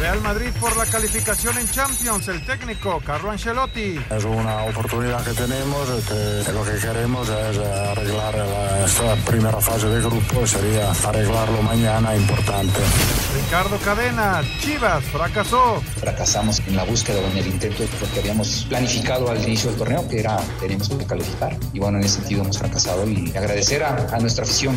Real Madrid por la calificación en Champions, el técnico Carlo Ancelotti. Es una oportunidad que tenemos, que lo que queremos es arreglar la, esta primera fase de grupo, sería arreglarlo mañana, importante. Ricardo Cadena, Chivas, fracasó. Fracasamos en la búsqueda o en el intento de lo que habíamos planificado al inicio del torneo, que era teníamos que calificar. Y bueno, en ese sentido hemos fracasado y agradecer a, a nuestra afición.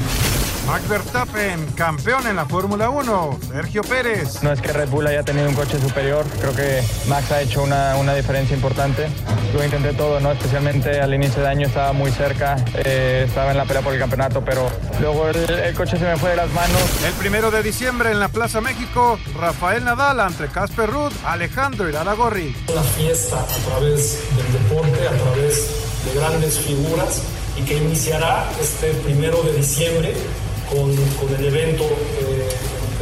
Max Verstappen, campeón en la Fórmula 1, Sergio Pérez. No es que Red Bull haya tenido un coche superior, creo que Max ha hecho una, una diferencia importante. Yo intenté todo, ¿no? especialmente al inicio de año estaba muy cerca, eh, estaba en la pelea por el campeonato, pero luego el, el coche se me fue de las manos. El primero de diciembre en la Plaza México, Rafael Nadal ante Casper Ruud, Alejandro Iraragorri. Una fiesta a través del deporte, a través de grandes figuras y que iniciará este primero de diciembre con, con el evento eh,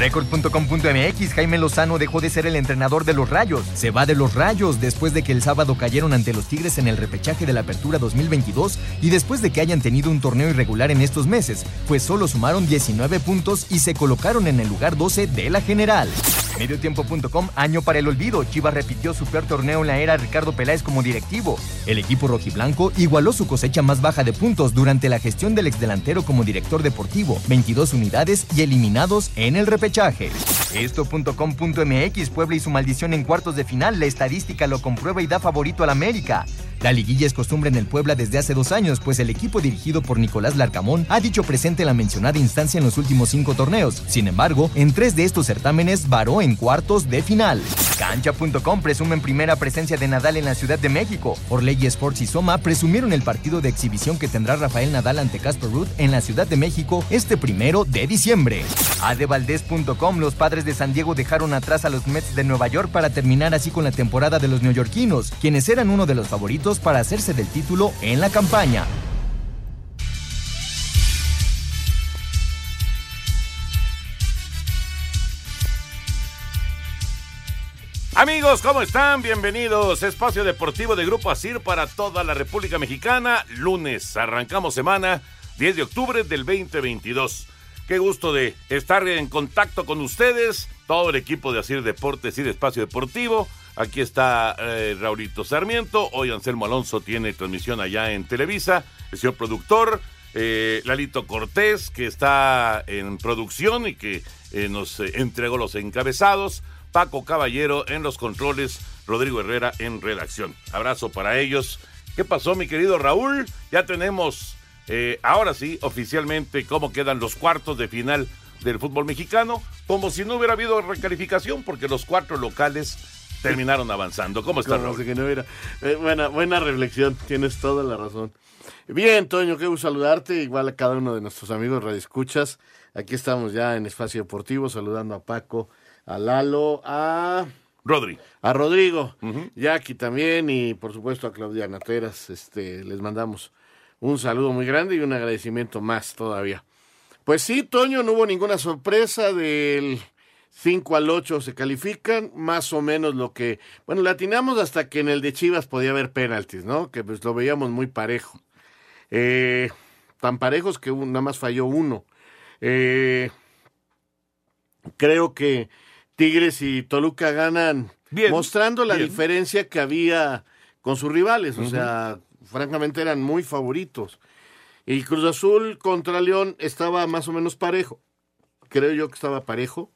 Record.com.mx Jaime Lozano dejó de ser el entrenador de los Rayos. Se va de los Rayos después de que el sábado cayeron ante los Tigres en el repechaje de la Apertura 2022 y después de que hayan tenido un torneo irregular en estos meses, pues solo sumaron 19 puntos y se colocaron en el lugar 12 de la general. Mediotiempo.com Año para el olvido. Chivas repitió su peor torneo en la era Ricardo Peláez como directivo. El equipo rojiblanco igualó su cosecha más baja de puntos durante la gestión del exdelantero como director deportivo, 22 unidades y eliminados en el repechaje. Esto.com.mx Puebla y su maldición en cuartos de final. La estadística lo comprueba y da favorito al América. La liguilla es costumbre en el Puebla desde hace dos años, pues el equipo dirigido por Nicolás Larcamón ha dicho presente en la mencionada instancia en los últimos cinco torneos. Sin embargo, en tres de estos certámenes varó en cuartos de final. Cancha.com presumen primera presencia de Nadal en la Ciudad de México. Orley Sports y Soma presumieron el partido de exhibición que tendrá Rafael Nadal ante Casper Ruud en la Ciudad de México este primero de diciembre. Adevaldez.com los padres de San Diego dejaron atrás a los Mets de Nueva York para terminar así con la temporada de los neoyorquinos, quienes eran uno de los favoritos para hacerse del título en la campaña. Amigos, ¿cómo están? Bienvenidos. Espacio Deportivo de Grupo Asir para toda la República Mexicana. Lunes, arrancamos semana 10 de octubre del 2022. Qué gusto de estar en contacto con ustedes, todo el equipo de Asir Deportes y de Espacio Deportivo. Aquí está eh, Raulito Sarmiento. Hoy Anselmo Alonso tiene transmisión allá en Televisa. El señor productor, eh, Lalito Cortés, que está en producción y que eh, nos entregó los encabezados. Paco Caballero en los controles. Rodrigo Herrera en redacción. Abrazo para ellos. ¿Qué pasó, mi querido Raúl? Ya tenemos, eh, ahora sí, oficialmente, cómo quedan los cuartos de final del fútbol mexicano. Como si no hubiera habido recalificación, porque los cuatro locales terminaron avanzando. ¿Cómo está, Como Raúl? que no hubiera- Eh, buena, buena reflexión, tienes toda la razón. Bien, Toño, qué gusto saludarte, igual a cada uno de nuestros amigos radioescuchas. Aquí estamos ya en Espacio Deportivo, saludando a Paco, a Lalo, a... Rodri. A Rodrigo, Jackie también y por supuesto a Claudia Nateras. Este, les mandamos un saludo muy grande y un agradecimiento más todavía. Pues sí, Toño, no hubo ninguna sorpresa del 5 al 8 se califican, más o menos lo que, bueno, latinamos hasta que en el de Chivas podía haber penaltis, ¿no? Que pues lo veíamos muy parejo. Eh, tan parejos que un- nada más falló uno. Eh, Creo que Tigres y Toluca ganan Bien, mostrando la bien. diferencia que había con sus rivales. O sea, francamente eran muy favoritos. Y Cruz Azul contra León estaba más o menos parejo. Creo yo que estaba parejo.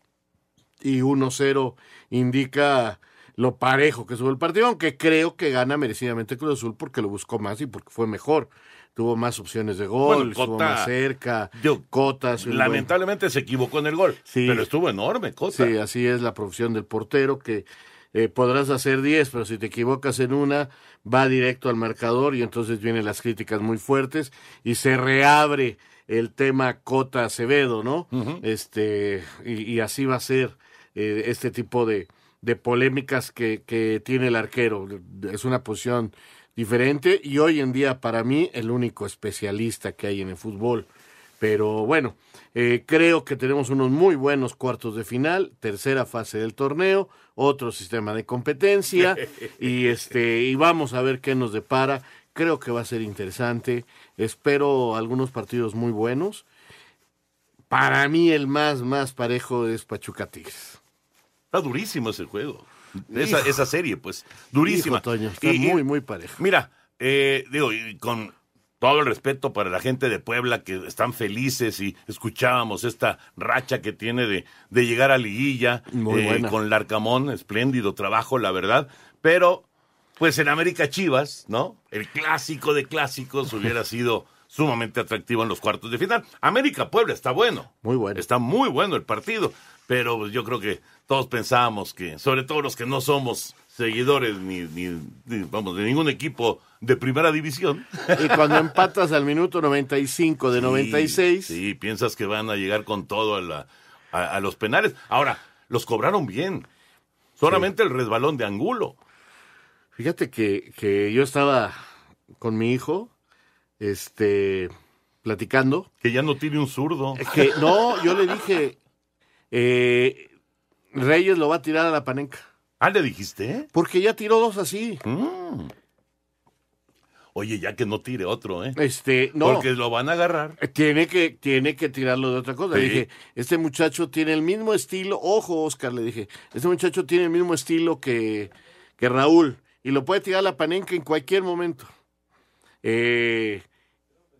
Y 1-0 indica lo parejo que estuvo el partido, aunque creo que gana merecidamente Cruz Azul porque lo buscó más y porque fue mejor. Tuvo más opciones de gol, Bueno, estuvo Cota- más cerca, Yo- cotas. buen- Lamentablemente se equivocó en el gol, Sí. pero estuvo enorme, Cota. Sí, así es la profesión del portero, que eh, podrás hacer 10, pero si te equivocas en una, va directo al marcador y entonces vienen las críticas muy fuertes y se reabre el tema Cota Acevedo, ¿no? Este, y, y así va a ser eh, este tipo de, de polémicas que, que tiene el arquero. Es una posición diferente y hoy en día para mí el único especialista que hay en el fútbol. Pero bueno, eh, creo que tenemos unos muy buenos cuartos de final, tercera fase del torneo, otro sistema de competencia y este y vamos a ver qué nos depara. Creo que va a ser interesante. Espero algunos partidos muy buenos. Para mí el más más parejo es Pachuca Tigres. Está durísimo ese juego. Esa, esa serie, pues, durísima. Hijo, Toño, está Y- muy muy parejo. Mira, eh, digo, y con todo el respeto para la gente de Puebla que están felices y escuchábamos esta racha que tiene de, de llegar a liguilla Muy eh, con Larcamón, espléndido trabajo, la verdad, pero pues en América Chivas, ¿no? El clásico de clásicos hubiera sido sumamente atractivo en los cuartos de final. América Puebla está bueno. Muy bueno. Está muy bueno el partido, pero pues, yo creo que todos pensábamos que, sobre todo los que no somos seguidores ni, ni- ni, vamos, de ningún equipo de primera división. Y cuando empatas al minuto 95 de 96, Sí, sí, piensas que van a llegar con todo a, la- a- a los penales. Ahora, los cobraron bien. Solamente el resbalón de Angulo. Fíjate que, que yo estaba con mi hijo, este, platicando. Que ya no tiene un zurdo. Que no, yo le dije, eh, Reyes lo va a tirar a la panenca. Ah, ¿le dijiste? Porque ya tiró dos así. Mm. Oye, ya que no tire otro, ¿eh? Este, no. Porque lo van a agarrar. Tiene que, tiene que tirarlo de otra cosa. Sí. Le dije, este muchacho tiene el mismo estilo. Ojo, Oscar, le dije, este muchacho tiene el mismo estilo que, que Raúl. Y lo puede tirar a la panenca en cualquier momento. Eh,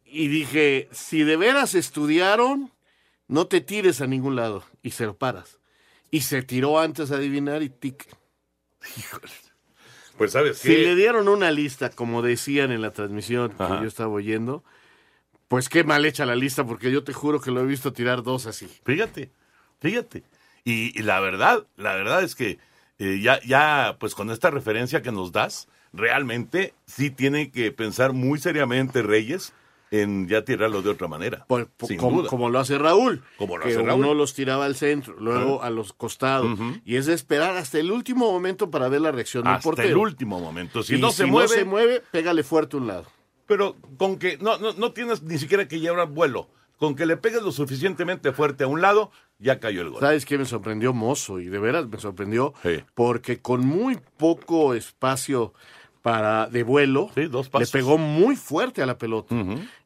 y dije, si de veras estudiaron, no te tires a ningún lado. Y se lo paras. Y se tiró antes a adivinar y tic. Pues sabes Si qué? le dieron una lista, como decían en la transmisión que yo estaba oyendo, pues qué mal hecha la lista, porque yo te juro que lo he visto tirar dos así. Fíjate, fíjate. Y, y la verdad, la verdad es que eh, ya, ya, pues con esta referencia que nos das, realmente sí tiene que pensar muy seriamente Reyes en ya tirarlo de otra manera. Por- por- sin como, duda. como lo hace Raúl. Como lo que hace uno Raúl. los tiraba al centro, luego a los costados. Y es de esperar hasta el último momento para ver la reacción del Hasta portero. el último momento. Si Y no se mueve, se mueve, pégale fuerte a un lado. pero con que no, no, no tienes ni siquiera que llevar vuelo. Con que le pegues lo suficientemente fuerte a un lado, ya cayó el gol. ¿Sabes qué me sorprendió Mozo? Y de veras me sorprendió Sí. porque con muy poco espacio para de vuelo, Sí, dos le pegó muy fuerte a la pelota.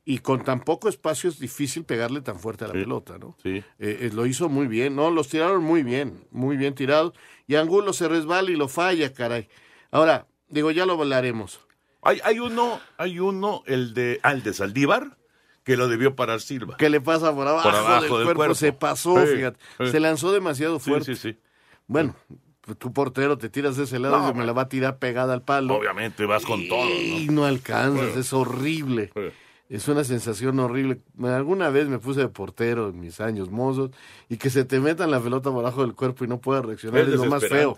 Y con tan poco espacio es difícil pegarle tan fuerte a la Sí. pelota, ¿no? Sí. Eh, eh, lo hizo muy bien, no, los tiraron muy bien, muy bien tirados. Y Angulo se resbala y lo falla, caray. Ahora, digo, ya lo hablaremos. Hay, hay uno, hay uno, el de, el de Saldívar, que lo debió parar Silva. ¿Qué le pasa por abajo, Por abajo del, del cuerpo? cuerpo. Se pasó, fíjate. Se lanzó demasiado fuerte. sí, sí. Bueno, tu portero te tiras de ese lado No, y me la va a tirar pegada al palo. Obviamente vas con todo, Y ¿no? alcanzas, es horrible. Es una sensación horrible. Alguna vez me puse de portero en mis años mozos y que se te metan la pelota por abajo del cuerpo y no puedas reaccionar Es es, lo más feo.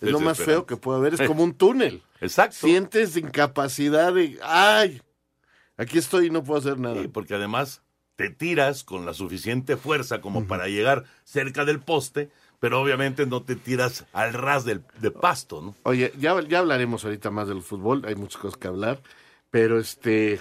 Es lo más feo que puede haber. Es como un túnel. Exacto. Sientes incapacidad de, ay, aquí estoy y no puedo hacer nada. Sí, porque además te tiras con la suficiente fuerza como para llegar cerca del poste, pero obviamente no te tiras al ras del, de pasto, ¿no? Oye, ya, ya hablaremos ahorita más del fútbol, hay muchas cosas que hablar, pero este,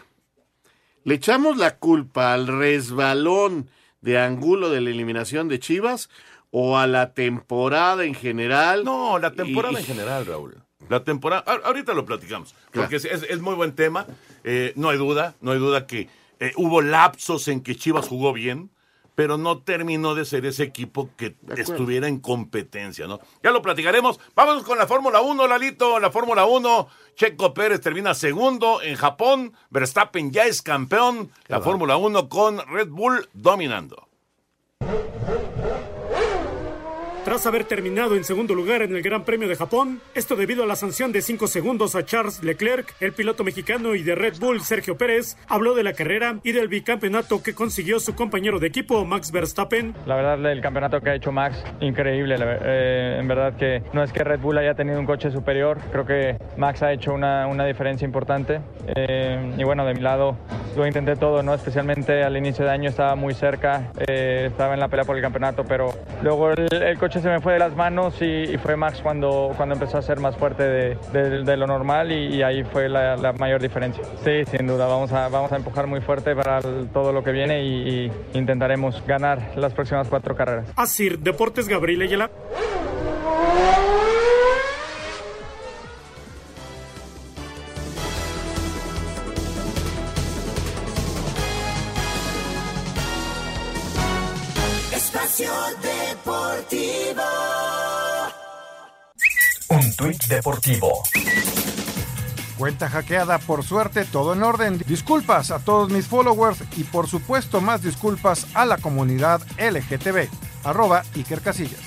le echamos la culpa al resbalón de Angulo de la eliminación de Chivas o a la temporada en general. No, la temporada Y- en general, Raúl. La temporada, ahorita lo platicamos, porque es, es- es muy buen tema, eh, no hay duda, no hay duda que eh, hubo lapsos en que Chivas jugó bien, pero no terminó de ser ese equipo que estuviera en competencia, ¿no? Ya lo platicaremos. Vámonos con la Fórmula 1, Lalito. La Fórmula 1, Checo Pérez termina segundo en Japón. Verstappen ya es campeón. La Fórmula 1 con Red Bull dominando. Tras haber terminado en segundo lugar en el Gran Premio de Japón, esto debido a la sanción de 5 segundos a Charles Leclerc, el piloto mexicano y de Red Bull Sergio Pérez, habló de la carrera y del bicampeonato que consiguió su compañero de equipo Max Verstappen. La verdad, el campeonato que ha hecho Max, increíble. Eh, en verdad que no es que Red Bull haya tenido un coche superior, creo que Max ha hecho una, diferencia importante. Eh, y bueno, de mi lado, lo intenté todo, ¿no? Especialmente al inicio de año estaba muy cerca, eh, estaba en la pelea por el campeonato, pero luego el, coche se me fue de las manos y, fue Max cuando, cuando empezó a ser más fuerte de, lo normal y, ahí fue la, mayor diferencia. Sí, sin duda, vamos a, vamos a empujar muy fuerte para todo lo que viene y, intentaremos ganar las próximas cuatro carreras. Así, Deportes Gabriel Ayala. Tuit deportivo. Cuenta hackeada, por suerte, todo en orden. Disculpas a todos mis followers y por supuesto más disculpas a la comunidad LGTB. Arroba Iker Casillas.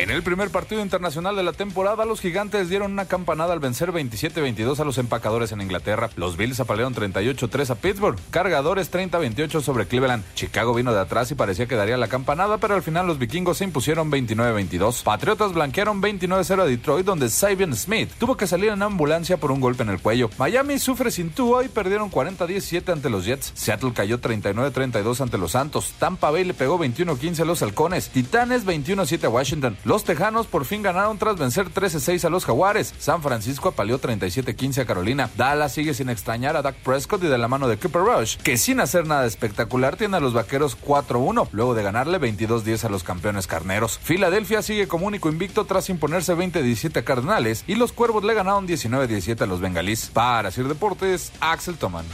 En el primer partido internacional de la temporada, los gigantes dieron una campanada al vencer 27-22 a los empacadores en Inglaterra. Los Bills apalearon 38-3 a Pittsburgh, cargadores 30-28 sobre Cleveland. Chicago vino de atrás y parecía que daría la campanada, pero al final los vikingos se impusieron 29-22. Patriotas blanquearon 29-0 a Detroit, donde Sabian Smith tuvo que salir en ambulancia por un golpe en el cuello. Miami sufre sin Tua y perdieron 40-17 ante los Jets. Seattle cayó 39-32 ante los Santos. Tampa Bay le pegó 21-15 a los Halcones. Titanes 21-7 a Washington. Los Tejanos por fin ganaron tras vencer 13-6 a los Jaguares. San Francisco apaleó 37-15 a Carolina. Dallas sigue sin extrañar a Dak Prescott y de la mano de Cooper Rush, que sin hacer nada espectacular tiene a los vaqueros 4-1, luego de ganarle 22-10 a los campeones carneros. Filadelfia sigue como único invicto tras imponerse 20-17 a Cardenales y los Cuervos le ganaron 19-17 a los Bengalís. Para Sir Deportes, Axel Toman.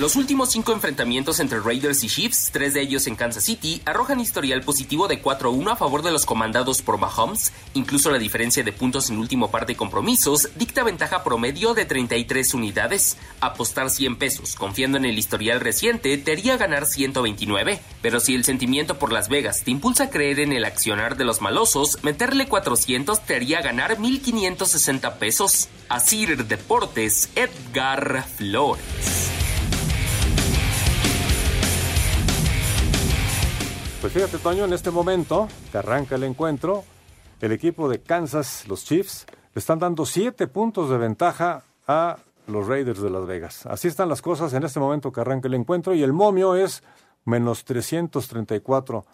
Los últimos cinco enfrentamientos entre Raiders y Chiefs, tres de ellos en Kansas City, arrojan historial positivo de 4-1 a favor de los comandados por Mahomes. Incluso la diferencia de puntos en último par de compromisos dicta ventaja promedio de 33 unidades. Apostar 100 pesos confiando en el historial reciente te haría ganar 129. Pero si el sentimiento por Las Vegas te impulsa a creer en el accionar de los malosos, meterle 400 te haría ganar 1560 pesos. Asir Deportes, Edgar Flores. Pues fíjate, Toño, en este momento que arranca el encuentro, el equipo de Kansas, los Chiefs, le están dando siete puntos de ventaja a los Raiders de Las Vegas. Así están las cosas en este momento que arranca el encuentro y el momio es menos 334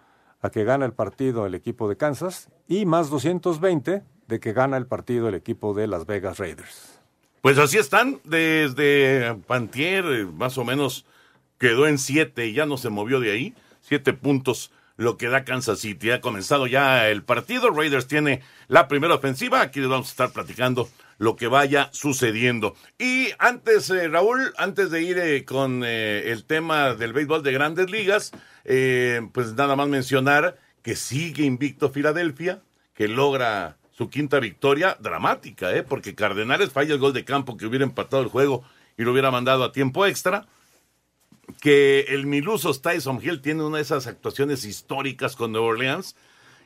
a que gana el partido el equipo de Kansas y más 220 de que gana el partido el equipo de Las Vegas Raiders. Pues así están, desde Pantier eh, más o menos quedó en siete y ya no se movió de ahí, siete puntos lo que da Kansas City. Ha comenzado ya el partido. Raiders tiene la primera ofensiva. Aquí les vamos a estar platicando lo que vaya sucediendo. Y antes, eh, Raúl, antes de ir eh, con eh, el tema del béisbol de grandes ligas, pues nada más mencionar que sigue invicto Filadelfia, que logra su quinta victoria dramática, ¿eh? porque Cardenales falla el gol de campo que hubiera empatado el juego y lo hubiera mandado a tiempo extra que el Miluso Tyson Hill tiene una de esas actuaciones históricas con Nueva Orleans.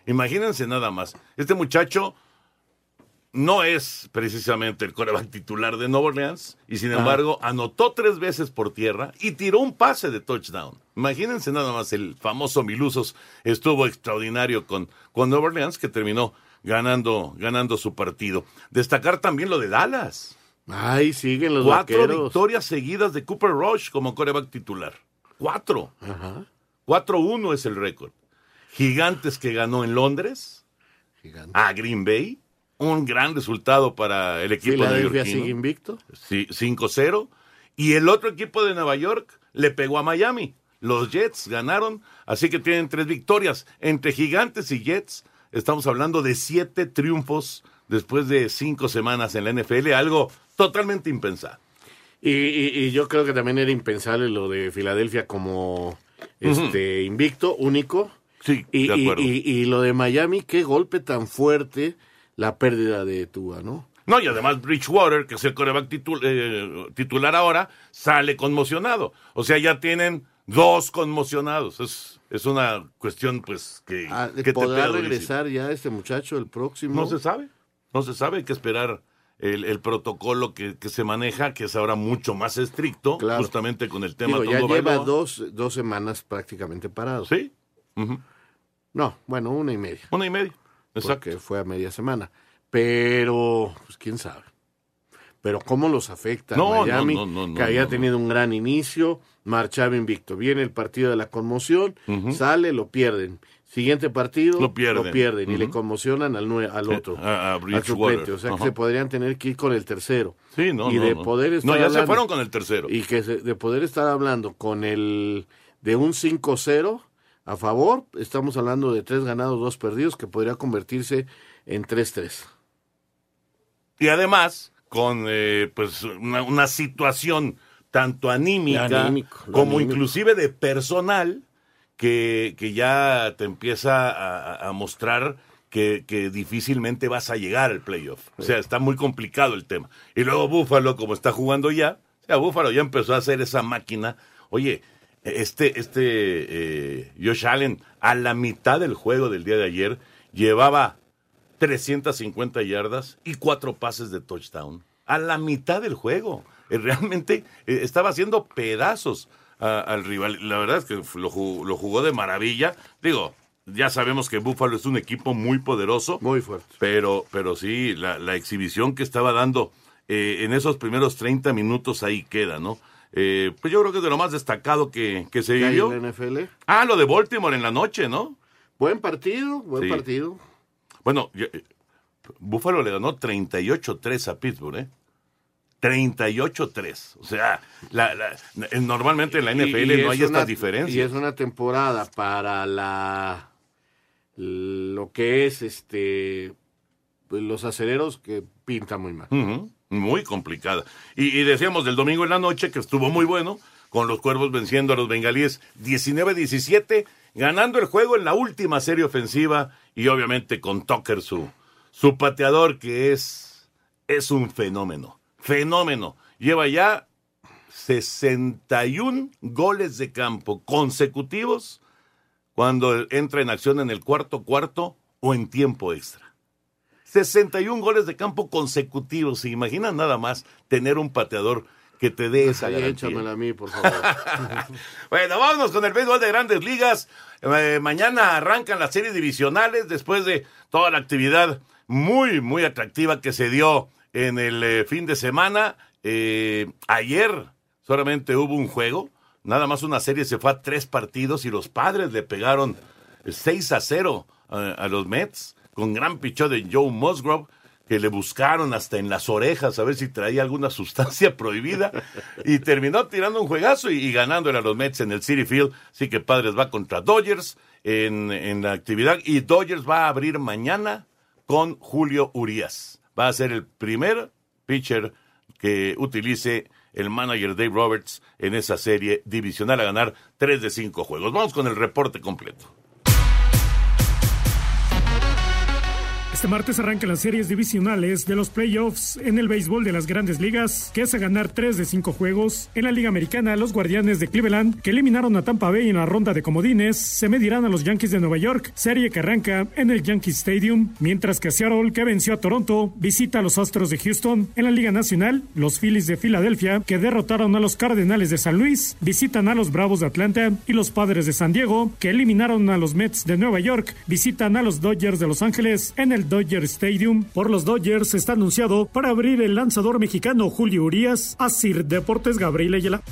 Imagínense nada más. Este muchacho no es precisamente el coreback titular de Nueva Orleans y sin embargo anotó tres veces por tierra y tiró un pase de touchdown. Imagínense nada más, el famoso Milusos estuvo extraordinario con, con Nueva Orleans que terminó ganando, ganando su partido. Destacar también lo de Dallas. Ay, siguen los Cuatro victorias seguidas de Cooper Rush como coreback titular. Cuatro. Ajá. 4-1 es el récord. Gigantes que ganó en Londres. A Green Bay. Un gran resultado para el equipo de York. sigue invicto. Sí, 5-0. Y el otro equipo de Nueva York le pegó a Miami. Los Jets ganaron, así que tienen tres victorias. Entre Gigantes y Jets, estamos hablando de siete triunfos después de cinco semanas en la NFL, algo totalmente impensado. Y, y- y yo creo que también era impensable lo de Filadelfia como este invicto, único. Sí, y, de acuerdo. y- lo de Miami, qué golpe tan fuerte la pérdida de Tua, ¿no? No, y además Bridgewater, que es el coreback titul- eh, titular ahora, sale conmocionado. O sea, ya tienen dos conmocionados. Es, es una cuestión, pues, que, Ah, que ¿Podrá regresar ya este muchacho el próximo? No se sabe. No se sabe. Hay que esperar el, el protocolo que, que se maneja, que es ahora mucho más estricto, Claro. justamente con el tema Digo, ya lleva Bailoa. dos, dos semanas prácticamente parado. Sí. No, bueno, una y media. Una y media. Exacto. Porque fue a media semana. Pero, pues quién sabe. Pero cómo los afecta No, Miami, no, no, no, que había tenido un gran inicio, marchaba invicto. Viene el partido de la conmoción, sale, lo pierden. Siguiente partido, Lo pierden. y le conmocionan al, al otro, a- a al Bridgewater. suplente. O sea que se podrían tener que ir con el tercero. Sí, no, y no, de no. poder estar No, ya se fueron con el tercero. Y que se- de poder estar hablando con el de un 5-0 a favor, estamos hablando de tres ganados, dos perdidos, que podría convertirse en 3-3. Y además, con eh, pues una, una situación tanto anímica Lo anímico, lo como anímico. inclusive de personal que, que ya te empieza a, a mostrar que, que difícilmente vas a llegar al playoff. O sea, está muy complicado el tema. Y luego Búfalo, como está jugando ya, o sea, Búfalo ya empezó a hacer esa máquina. Oye, este, este eh, Josh Allen, a la mitad del juego del día de ayer, llevaba 350 yardas y cuatro pases de touchdown. A la mitad del juego. Eh, Realmente eh, estaba haciendo pedazos a- al rival. La verdad es que lo jugó, lo jugó de maravilla. Digo, ya sabemos que Buffalo es un equipo muy poderoso. Muy fuerte. Pero, pero sí, la, la exhibición que estaba dando eh, en esos primeros 30 minutos ahí queda, ¿no? Eh, pues yo creo que es de lo más destacado que, que se ¿Qué hay vivió. en la NFL? Ah, lo de Baltimore en la noche, ¿no? Buen partido, buen Sí. partido. Bueno, ya- eh, Buffalo le ganó 38-3 a Pittsburgh, ¿eh? 38-3. O sea, la- la- eh, normalmente en la NFL Y- y no hay estas diferencias. Y es una temporada para la lo que es este los aceleros que pinta muy mal. Muy complicada. Y, y decíamos del domingo en la noche que estuvo muy bueno, con los cuervos venciendo a los bengalíes 19-17, ganando el juego en la última serie ofensiva y obviamente con Tucker, su, su pateador, que es, es un fenómeno. Fenómeno. Lleva ya 61 goles de campo consecutivos cuando entra en acción en el cuarto cuarto o en tiempo extra. 61 goles de campo consecutivos. ¿Se imaginan nada más tener un pateador que te dé esa garantía? échamela a mí, por favor. Bueno, vámonos con el béisbol de grandes ligas. Eh, mañana arrancan las series divisionales después de toda la actividad muy, muy atractiva que se dio en el eh, fin de semana. Eh, ayer solamente hubo un juego. Nada más una serie se fue a tres partidos y los padres le pegaron 6 a 0 a, a los Mets con gran pichón de Joe Musgrove que le buscaron hasta en las orejas a ver si traía alguna sustancia prohibida y terminó tirando un juegazo y, y ganándole a los Mets en el City Field. Así que Padres va contra Dodgers en, en la actividad y Dodgers va a abrir mañana con Julio Urias. Va a ser el primer pitcher que utilice el manager Dave Roberts en esa serie divisional a ganar 3 de 5 juegos. Vamos con el reporte completo. Este martes arrancan las series divisionales de los playoffs en el béisbol de las grandes ligas, que a ganar 3 de 5 juegos. En la Liga Americana, los Guardianes de Cleveland, que eliminaron a Tampa Bay en la ronda de comodines, se medirán a los Yankees de Nueva York, serie que arranca en el Yankee Stadium, mientras que Seattle, que venció a Toronto, visita a los Astros de Houston. En la Liga Nacional, los Phillies de Filadelfia, que derrotaron a los Cardenales de San Luis, visitan a los Bravos de Atlanta y los Padres de San Diego, que eliminaron a los Mets de Nueva York, visitan a los Dodgers de Los Ángeles en el Dodger Stadium. Por los Dodgers está anunciado para abrir el lanzador mexicano Julio Urias, Asir Deportes Gabriel Ayala.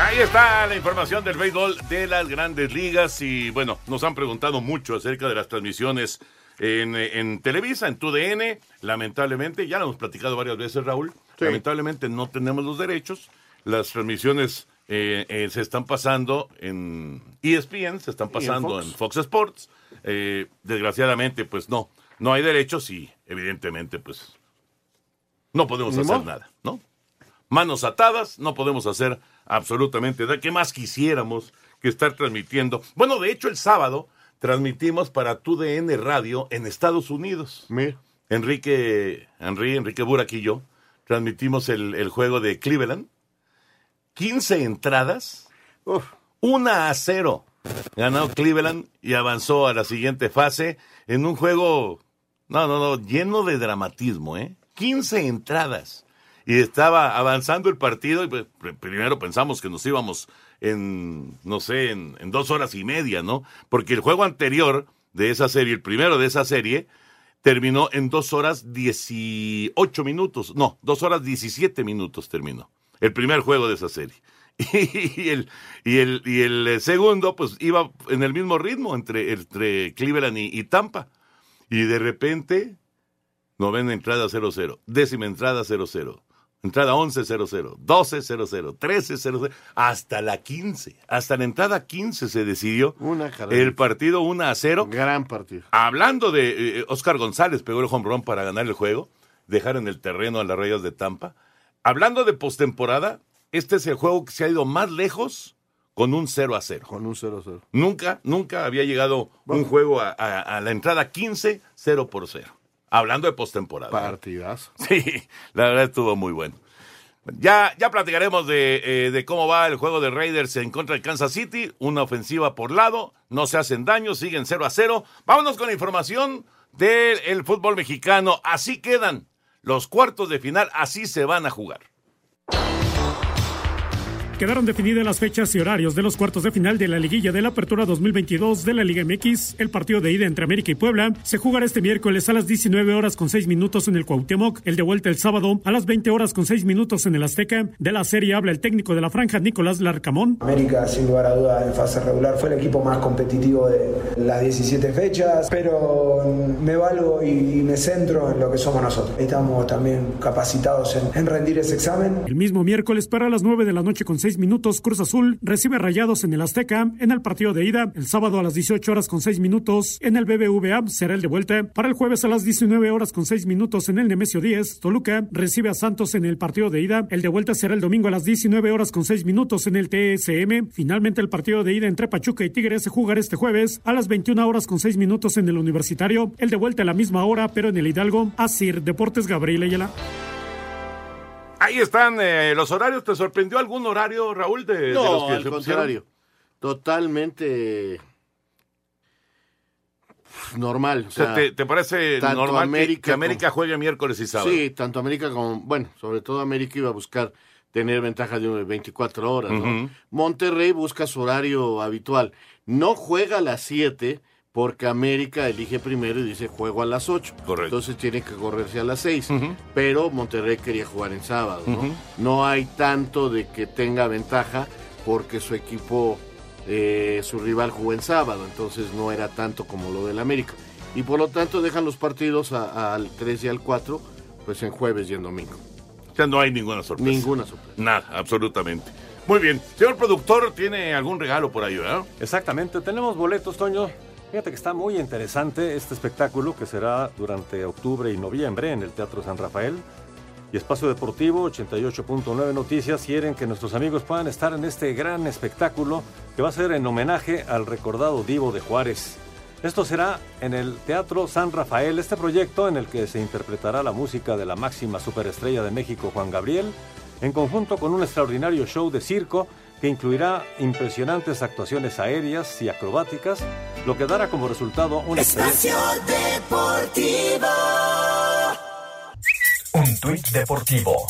Ahí está la información del béisbol de las grandes ligas y bueno, nos han preguntado mucho acerca de las transmisiones en, en Televisa, en TUDN. Lamentablemente, ya lo hemos platicado varias veces, Raúl, lamentablemente no tenemos los derechos. Las transmisiones eh, eh, se están pasando en ESPN, se están en pasando Fox. en Fox Sports. Eh, desgraciadamente, pues no, no hay derechos y evidentemente, pues no podemos hacer modo. nada, ¿no? Manos atadas, no podemos hacer absolutamente nada. ¿Qué más quisiéramos que estar transmitiendo? Bueno, de hecho, el sábado transmitimos para TUDN Radio en Estados Unidos. Enrique, Henry, Enrique Burak y yo transmitimos el, el juego de Cleveland. 15 entradas, una a 0. Ganó Cleveland y avanzó a la siguiente fase en un juego, no, no, no, lleno de dramatismo, ¿eh? 15 entradas. Y estaba avanzando el partido y pues, pr- primero pensamos que nos íbamos en, no sé, en, en dos horas y media, ¿no? Porque el juego anterior de esa serie, el primero de esa serie, terminó en dos horas 18 minutos. No, dos horas 17 minutos terminó. El primer juego de esa serie. Y el, y el, y el eh, segundo, pues iba en el mismo ritmo entre, entre Cleveland y, y Tampa. Y de repente, novena entrada 0-0, décima entrada 0-0, entrada 11-0-0, 12-0-0, 13-0-0, hasta la 15. Hasta la entrada 15 se decidió el partido 1 a 0. Gran partido. Hablando de eh, Oscar González, pegó el home run para ganar el juego, dejar en el terreno a las rayas de Tampa. Hablando de postemporada, este es el juego que se ha ido más lejos con un 0 a 0. Con un 0-0. Nunca, nunca había llegado un juego a, a- a la entrada 15, 0 por 0. Hablando de postemporada. Partidazo. Sí, la verdad estuvo muy bueno. Ya, ya platicaremos de, eh, de cómo va el juego de Raiders en contra de Kansas City. Una ofensiva por lado, no se hacen daño, siguen 0 a 0. Vámonos con la información del fútbol mexicano. Así quedan los cuartos de final, así se van a jugar. Quedaron definidas las fechas y horarios de los cuartos de final de la liguilla de la Apertura 2022 de la Liga MX. El partido de ida entre América y Puebla se jugará este miércoles a las 19 horas con 6 minutos en el Cuauhtémoc, el de vuelta el sábado a las 20 horas con 6 minutos en el Azteca. De la serie habla el técnico de la franja Nicolás Larcamón. América, sin lugar a duda, en fase regular fue el equipo más competitivo de las 17 fechas, pero me valgo y, y me centro en lo que somos nosotros. Estamos también capacitados en, en rendir ese examen. El mismo miércoles para las 9 de la noche con 6 minutos, Cruz Azul recibe rayados en el Azteca en el partido de ida. El sábado a las 18 horas con 6 minutos en el BBVA será el de vuelta. Para el jueves a las 19 horas con 6 minutos en el Nemesio 10, Toluca recibe a Santos en el partido de ida. El de vuelta será el domingo a las 19 horas con 6 minutos en el TSM. Finalmente el partido de ida entre Pachuca y Tigres se jugará este jueves a las 21 horas con 6 minutos en el Universitario. El de vuelta a la misma hora, pero en el Hidalgo. Asir Deportes Gabriel Ayala. Ahí están eh, los horarios. ¿Te sorprendió algún horario, Raúl, de, de los No, que al se pusieron? contrario. Totalmente normal. O sea, ¿te, te parece normal que- América que, América como- juegue miércoles y sábado? Sí, tanto América como, bueno, sobre todo América iba a buscar tener ventaja de 24 horas, ¿no? Monterrey busca su horario habitual. No juega a las 7 porque América elige primero y dice juego a las 8. Correcto. Entonces tiene que correrse a las 6. Pero Monterrey quería jugar en sábado, ¿no? No hay tanto de que tenga ventaja porque su equipo, eh, su rival jugó en sábado, entonces no era tanto como lo del América. Y por lo tanto dejan los partidos a- al 3 y al 4, pues en jueves y en domingo. O sea, no hay ninguna sorpresa. Ninguna sorpresa. Nada, absolutamente. Muy bien. Señor productor, ¿tiene algún regalo por ahí, verdad? Exactamente, tenemos boletos, Toño. Fíjate que está muy interesante este espectáculo que será durante octubre y noviembre en el Teatro San Rafael. Y Espacio Deportivo 88.9 Noticias quieren que nuestros amigos puedan estar en este gran espectáculo que va a ser en homenaje al recordado Divo de Juárez. Esto será en el Teatro San Rafael, este proyecto en el que se interpretará la música de la máxima superestrella de México, Juan Gabriel, en conjunto con un extraordinario show de circo que incluirá impresionantes actuaciones aéreas y acrobáticas, lo que dará como resultado una experiencia. Deportivo. Un tuit deportivo.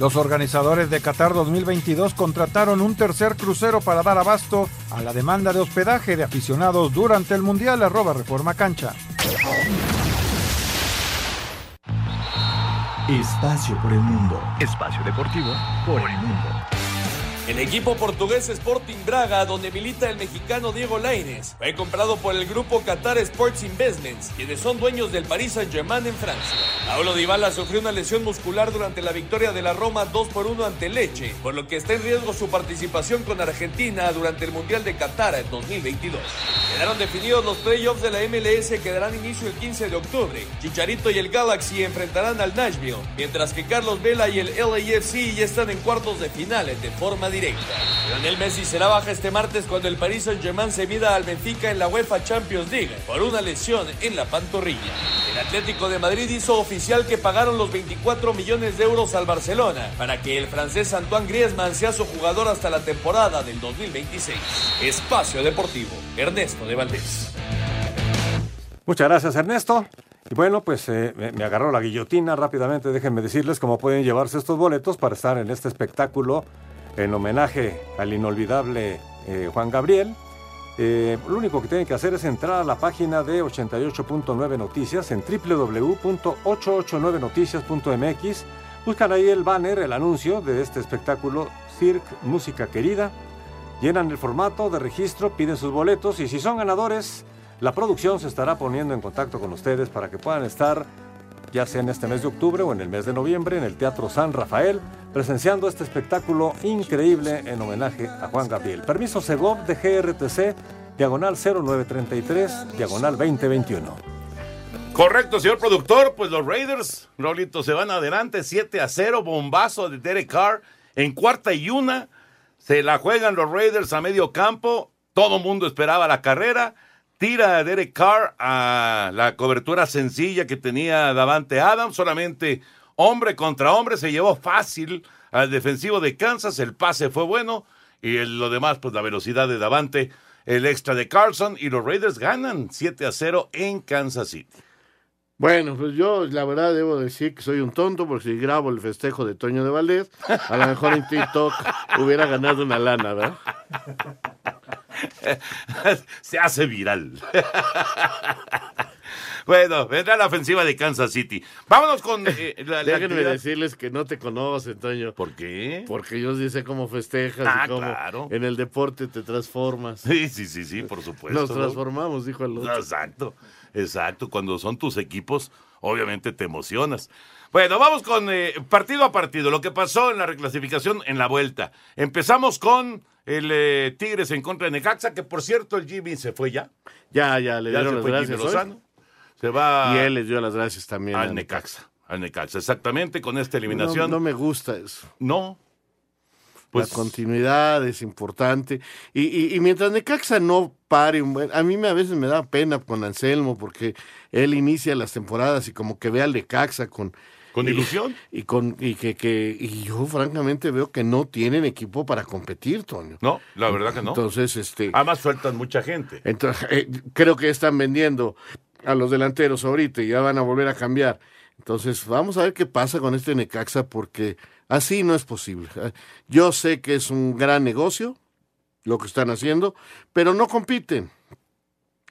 Los organizadores de Qatar 2022 contrataron un tercer crucero para dar abasto a la demanda de hospedaje de aficionados durante el Mundial arroba Reforma Cancha. Espacio por el mundo. Espacio deportivo por el mundo. El equipo portugués Sporting Braga, donde milita el mexicano Diego Lainez, fue comprado por el grupo Qatar Sports Investments, quienes son dueños del Paris Saint-Germain en Francia. Paulo Dybala sufrió una lesión muscular durante la victoria de la Roma 2 por 1 ante Leche, por lo que está en riesgo su participación con Argentina durante el Mundial de Qatar en 2022. Quedaron definidos los playoffs de la MLS que darán inicio el 15 de octubre. Chicharito y el Galaxy enfrentarán al Nashville, mientras que Carlos Vela y el LAFC ya están en cuartos de finales de forma directa. Lionel Messi será baja este martes cuando el Paris Saint-Germain se mida al Benfica en la UEFA Champions League por una lesión en la pantorrilla. El Atlético de Madrid hizo oficial que pagaron los 24 millones de euros al Barcelona para que el francés Antoine Griezmann sea su jugador hasta la temporada del 2026. Espacio Deportivo, Ernesto de Valdés. Muchas gracias, Ernesto. Y bueno, pues eh, me agarró la guillotina rápidamente. Déjenme decirles cómo pueden llevarse estos boletos para estar en este espectáculo en homenaje al inolvidable eh, Juan Gabriel. Eh, lo único que tienen que hacer es entrar a la página de 88.9 Noticias en www.889noticias.mx. Buscan ahí el banner, el anuncio de este espectáculo Cirque Música Querida. Llenan el formato de registro, piden sus boletos y si son ganadores, la producción se estará poniendo en contacto con ustedes para que puedan estar ya sea en este mes de octubre o en el mes de noviembre, en el Teatro San Rafael, presenciando este espectáculo increíble en homenaje a Juan Gabriel. Permiso Segov de GRTC, diagonal 0933, diagonal 2021. Correcto, señor productor. Pues los Raiders, Rolito, se van adelante 7 a 0, bombazo de Derek Carr en cuarta y una. Se la juegan los Raiders a medio campo. Todo mundo esperaba la carrera tira a Derek Carr a la cobertura sencilla que tenía Davante Adams, solamente hombre contra hombre, se llevó fácil al defensivo de Kansas, el pase fue bueno y el, lo demás, pues la velocidad de Davante, el extra de Carlson y los Raiders ganan 7 a 0 en Kansas City. Bueno, pues yo la verdad debo decir que soy un tonto porque si grabo el festejo de Toño de Valdés, a lo mejor en TikTok hubiera ganado una lana, ¿verdad? Se hace viral. bueno, vendrá la ofensiva de Kansas City. Vámonos con eh, la, Déjenme decirles que no te conocen, Toño. ¿Por qué? Porque yo sí sé cómo festejas Ah, y cómo claro. en el deporte te transformas. Sí, sí, sí, sí, por supuesto. Nos transformamos, dijo el otro. Exacto, exacto. Cuando son tus equipos, obviamente te emocionas. Bueno, vamos con eh, partido a partido. Lo que pasó en la reclasificación en la vuelta. Empezamos con el eh, Tigres en contra de Necaxa, que por cierto el Jimmy se fue ya. Ya, ya, le Ya dieron las gracias. Hoy. Se va Y él les dio las gracias también. al Necaxa. Al Necaxa, exactamente, con esta eliminación. No, no me gusta eso. No. Pues- la continuidad es importante. Y, y- y mientras Necaxa no pare, un buen- a mí me, a veces me da pena con Anselmo porque él inicia las temporadas y como que ve al Necaxa con... Con y- ilusión. Y, con, y, que, que, y yo francamente veo que no tienen equipo para competir, Toño. No, la verdad que no. Entonces, este... Además sueltan mucha gente. Entonces, eh, creo que están vendiendo a los delanteros ahorita y ya van a volver a cambiar. Entonces, vamos a ver qué pasa con este Necaxa porque así no es posible. Yo sé que es un gran negocio lo que están haciendo, pero no compiten.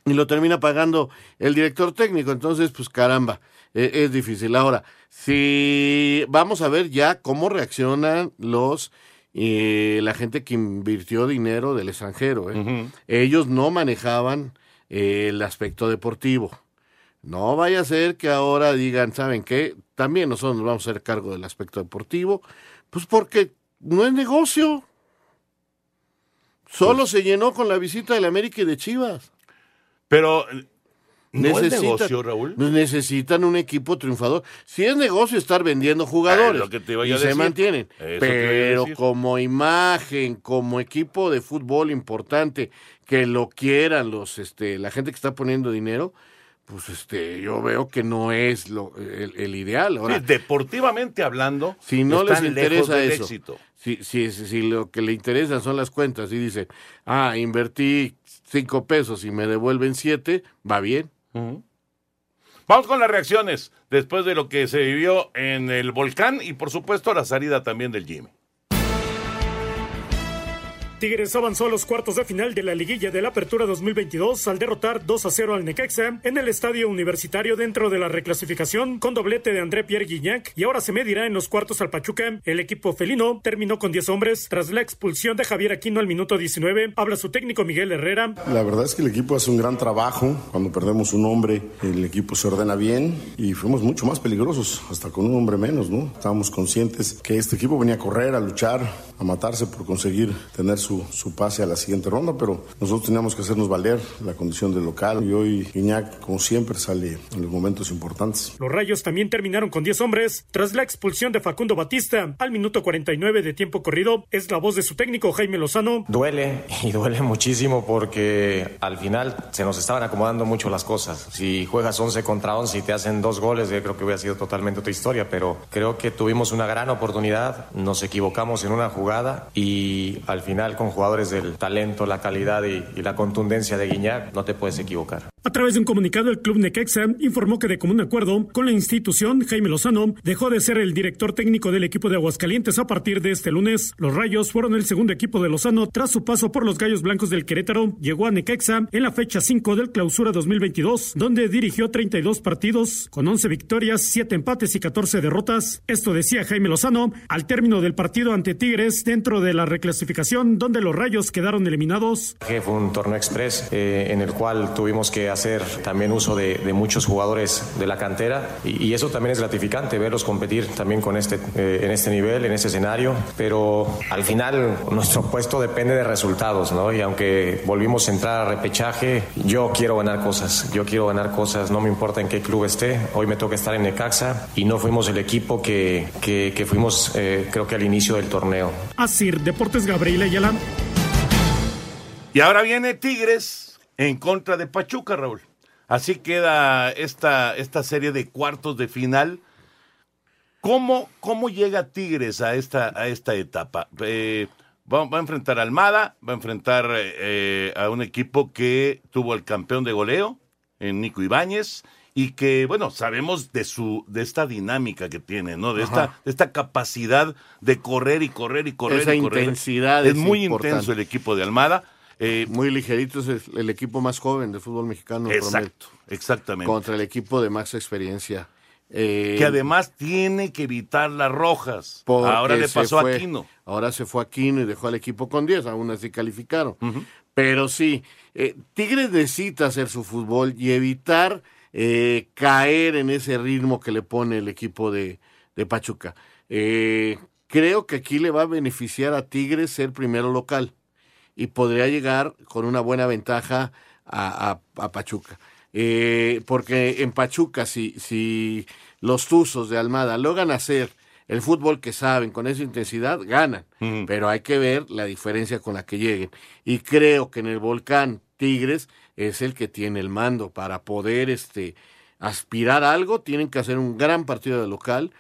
Y lo termina pagando el director técnico. Entonces, pues caramba, eh, es difícil. Ahora, si vamos a ver ya cómo reaccionan los eh, la gente que invirtió dinero del extranjero. ¿eh? Ellos no manejaban eh, el aspecto deportivo. No vaya a ser que ahora digan, ¿saben qué? También nosotros nos vamos a hacer cargo del aspecto deportivo, pues porque no es negocio. Solo Pues se llenó con la visita del América y de Chivas. Pero no es Necesitan- negocio, Raúl. Necesitan un equipo triunfador. Si es negocio estar vendiendo jugadores Ah, y a se mantienen. Eso Pero como imagen, como equipo de fútbol importante, que lo quieran los, este, la gente que está poniendo dinero, pues este, yo veo que no es lo, el, el ideal. Ahora, Sí, deportivamente hablando, si no les interesa eso, éxito. si, si, si lo que le interesan son las cuentas y dice, ah, invertí cinco pesos y me devuelven siete, va bien. Vamos con las reacciones después de lo que se vivió en el volcán y por supuesto la salida también del Jimmy. Tigres avanzó a los cuartos de final de la liguilla de la Apertura 2022 al derrotar 2 a 0 al Necaxa en el estadio universitario dentro de la reclasificación con doblete de André Pierre Guignac y ahora se medirá en los cuartos al Pachuca. El equipo felino terminó con 10 hombres tras la expulsión de Javier Aquino al minuto 19. Habla su técnico Miguel Herrera. La verdad es que el equipo hace un gran trabajo. Cuando perdemos un hombre, el equipo se ordena bien y fuimos mucho más peligrosos, hasta con un hombre menos, ¿no? Estábamos conscientes que este equipo venía a correr, a luchar, a matarse por conseguir tener su, su pase a la siguiente ronda, pero nosotros teníamos que hacernos valer la condición del local y hoy Guiñac, como siempre, sale en los momentos importantes. Los Rayos también terminaron con 10 hombres tras la expulsión de Facundo Batista al minuto 49 de tiempo corrido. Es la voz de su técnico Jaime Lozano. Duele y duele muchísimo porque al final se nos estaban acomodando mucho las cosas. Si juegas 11 contra 11 y te hacen dos goles, yo creo que hubiera sido totalmente otra historia, pero creo que tuvimos una gran oportunidad, nos equivocamos en una jugada y al final con jugadores del talento, la calidad y, la contundencia de Guiñac no te puedes equivocar. A través de un comunicado, el club Necaxa informó que de común acuerdo con la institución, Jaime Lozano dejó de ser el director técnico del equipo de Aguascalientes a partir de este lunes. Los Rayos fueron el segundo equipo de Lozano tras su paso por los Gallos Blancos del Querétaro. Llegó a Necaxa en la fecha 5 del clausura 2022, donde dirigió 32 partidos con 11 victorias, 7 empates y 14 derrotas. Esto decía Jaime Lozano al término del partido ante Tigres dentro de la reclasificación, donde los Rayos quedaron eliminados. Fue un torneo express eh, en el cual tuvimos que hacer también uso de, de muchos jugadores de la cantera. Y, y, eso también es gratificante verlos competir también con este, eh, en este nivel, en este escenario, pero al final nuestro puesto depende de resultados, ¿no? Y aunque volvimos a entrar a repechaje, yo quiero ganar cosas, yo quiero ganar cosas, no me importa en qué club esté, hoy me toca estar en Necaxa. Y no fuimos el equipo que, que, que fuimos eh, creo que al inicio del torneo. Así, Deportes Gabriel Ayala. Y ahora viene Tigres en contra de Pachuca, Raúl. Así queda esta, esta serie de cuartos de final. ¿Cómo, cómo llega Tigres a esta, a esta etapa? Eh, va, va, a enfrentar a Almada, va a enfrentar eh, a un equipo que tuvo el campeón de goleo, en Nico Ibáñez, y que, bueno, sabemos de su, de esta dinámica que tiene, ¿no? De esta, de esta capacidad de correr y correr y correr Esa y correr. intensidad es, es muy importante. intenso el equipo de Almada. Eh, Muy ligerito es el, el equipo más joven del fútbol mexicano. Exacto, exactamente. Contra el equipo de más experiencia. Eh, que además tiene que evitar las rojas. Ahora le pasó fue, a Aquino. Ahora se fue a Aquino y dejó al equipo con 10, aún así calificaron. Uh -huh. Pero sí, eh, Tigres necesita hacer su fútbol y evitar eh, caer en ese ritmo que le pone el equipo de, de Pachuca. Eh, creo que aquí le va a beneficiar a Tigres ser primero local y podría llegar con una buena ventaja a, a, a Pachuca. Eh, porque en Pachuca, si, si los Tuzos de Almada logran hacer el fútbol que saben con esa intensidad, ganan. Pero hay que ver la diferencia con la que lleguen. Y creo que en el Volcán Tigres es el que tiene el mando para poder este, aspirar a algo. Tienen que hacer un gran partido de local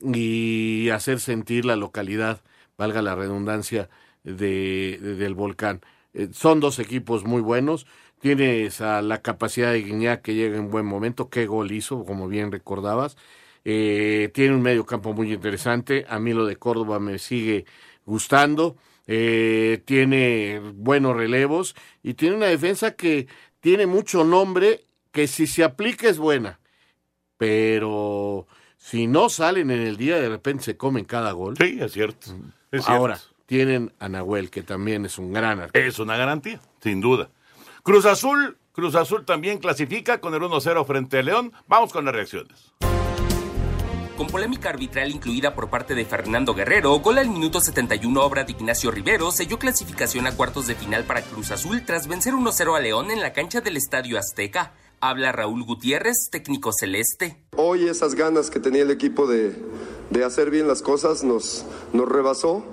y hacer sentir la localidad, valga la redundancia, de, de, del volcán. Eh, son dos equipos muy buenos. Tienes a la capacidad de Guiñac que llega en buen momento. Qué gol hizo, como bien recordabas. Eh, tiene un medio campo muy interesante. A mí lo de Córdoba me sigue gustando. Eh, tiene buenos relevos y tiene una defensa que tiene mucho nombre, que si se aplica es buena. Pero si no salen en el día, de repente se comen cada gol. Sí, es cierto. Es cierto. Tienen a Nahuel, que también es un gran arquero. Es una garantía, sin duda. Cruz Azul, Cruz Azul también clasifica con el 1-0 frente a León. Vamos con las reacciones. Con polémica arbitral incluida por parte de Fernando Guerrero, gol al minuto 71 obra de Ignacio Rivero selló clasificación a cuartos de final para Cruz Azul tras vencer 1-0 a León en la cancha del Estadio Azteca. Habla Raúl Gutiérrez, técnico celeste. Hoy esas ganas que tenía el equipo de, de hacer bien las cosas nos, nos rebasó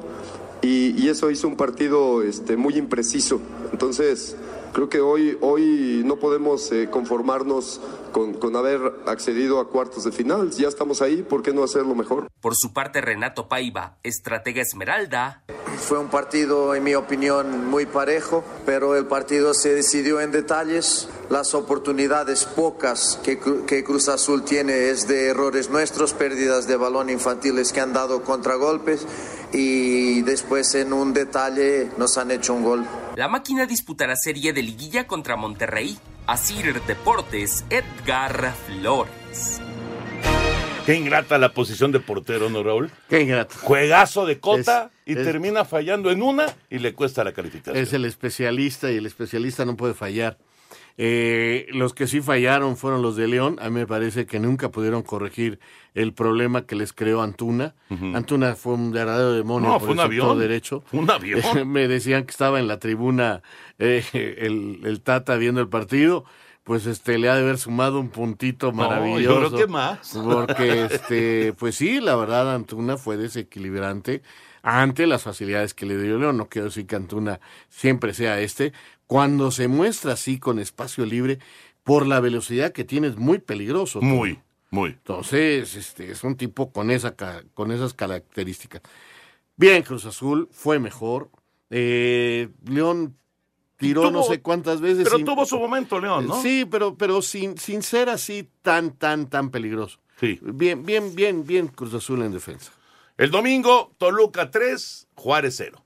y, y, eso hizo un partido este, muy impreciso. Entonces, creo que hoy, hoy no podemos eh, conformarnos con, con, haber accedido a cuartos de final. Ya estamos ahí, ¿por qué no hacerlo mejor? Por su parte, Renato Paiva, estratega Esmeralda. Fue un partido, en mi opinión, muy parejo, pero el partido se decidió en detalles. Las oportunidades pocas que, que Cruz Azul tiene es de errores nuestros, pérdidas de balón infantiles que han dado contragolpes y después en un detalle nos han hecho un gol. La máquina disputará serie de liguilla contra Monterrey. Asir Deportes, Edgar Flores. Qué ingrata la posición de portero, ¿no, Raúl? Qué ingrata. Juegazo de Cota Es- y es- termina fallando en una y le cuesta la calificación. Es el especialista y el especialista no puede fallar. Eh, los que sí fallaron fueron los de León. A mí me parece que nunca pudieron corregir el problema que les creó Antuna. Antuna fue un verdadero demonio No, por fue un el avión. derecho. Un avión. me decían que estaba en la tribuna eh, el, el Tata viendo el partido. Pues este le ha de haber sumado un puntito No, maravilloso. yo creo que más. Porque este, pues sí, la verdad, Antuna fue desequilibrante ante las facilidades que le dio León. No quiero decir que Antuna siempre sea este. Cuando se muestra así con espacio libre, por la velocidad que tiene, es muy peligroso. Muy, muy. Entonces, este, es un tipo con, esa, con esas características. Bien, Cruz Azul fue mejor. Eh, León tiró no sé cuántas veces. Pero sin- tuvo su momento, León, ¿no? Sí, pero, pero sin, sin ser así tan, tan, tan peligroso. Sí. Bien, bien, bien, bien Cruz Azul en defensa. El domingo, Toluca 3, Juárez 0.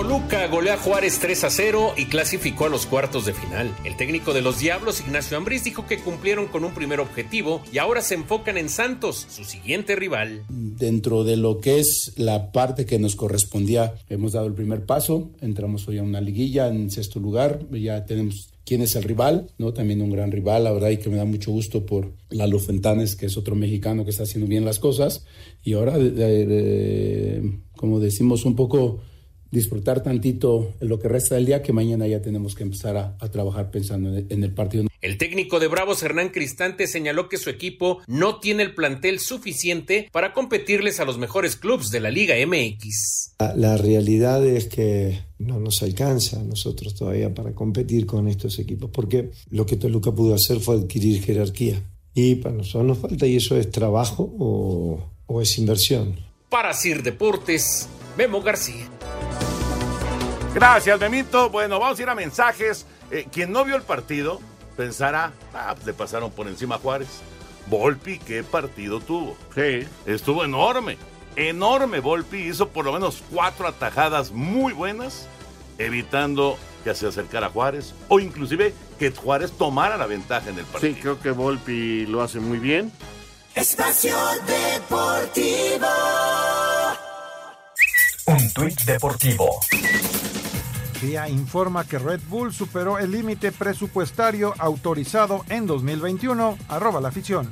Toluca goleó a Juárez 3 a 0 y clasificó a los cuartos de final. El técnico de los Diablos, Ignacio Ambriz, dijo que cumplieron con un primer objetivo y ahora se enfocan en Santos, su siguiente rival. Dentro de lo que es la parte que nos correspondía, hemos dado el primer paso, entramos hoy a una liguilla en sexto lugar, ya tenemos quién es el rival, ¿no? También un gran rival, la verdad, y que me da mucho gusto por Lalo Fentanes, que es otro mexicano que está haciendo bien las cosas, y ahora, como decimos, un poco disfrutar tantito en lo que resta del día, que mañana ya tenemos que empezar a, a trabajar pensando en el- en el partido. El técnico de Bravos, Hernán Cristante, señaló que su equipo no tiene el plantel suficiente para competirles a los mejores clubes de la Liga MX. La, la realidad es que no nos alcanza a nosotros todavía para competir con estos equipos, porque lo que Toluca pudo hacer fue adquirir jerarquía. Y para nosotros nos falta, y eso es trabajo o, o es inversión. Para Sir Deportes, Memo García. Gracias, Memito. Bueno, vamos a ir a mensajes. Eh, quien no vio el partido pensará, ah, pues le pasaron por encima a Juárez. Volpi, ¿qué partido tuvo? Sí. Estuvo enorme. Enorme Volpi. Hizo por lo menos cuatro atajadas muy buenas, evitando que se acercara a Juárez o inclusive que Juárez tomara la ventaja en el partido. Sí, creo que Volpi lo hace muy bien. Espacio Deportivo. Un tuit deportivo. FIA informa que Red Bull superó el límite presupuestario autorizado en 2021. Arroba la afición.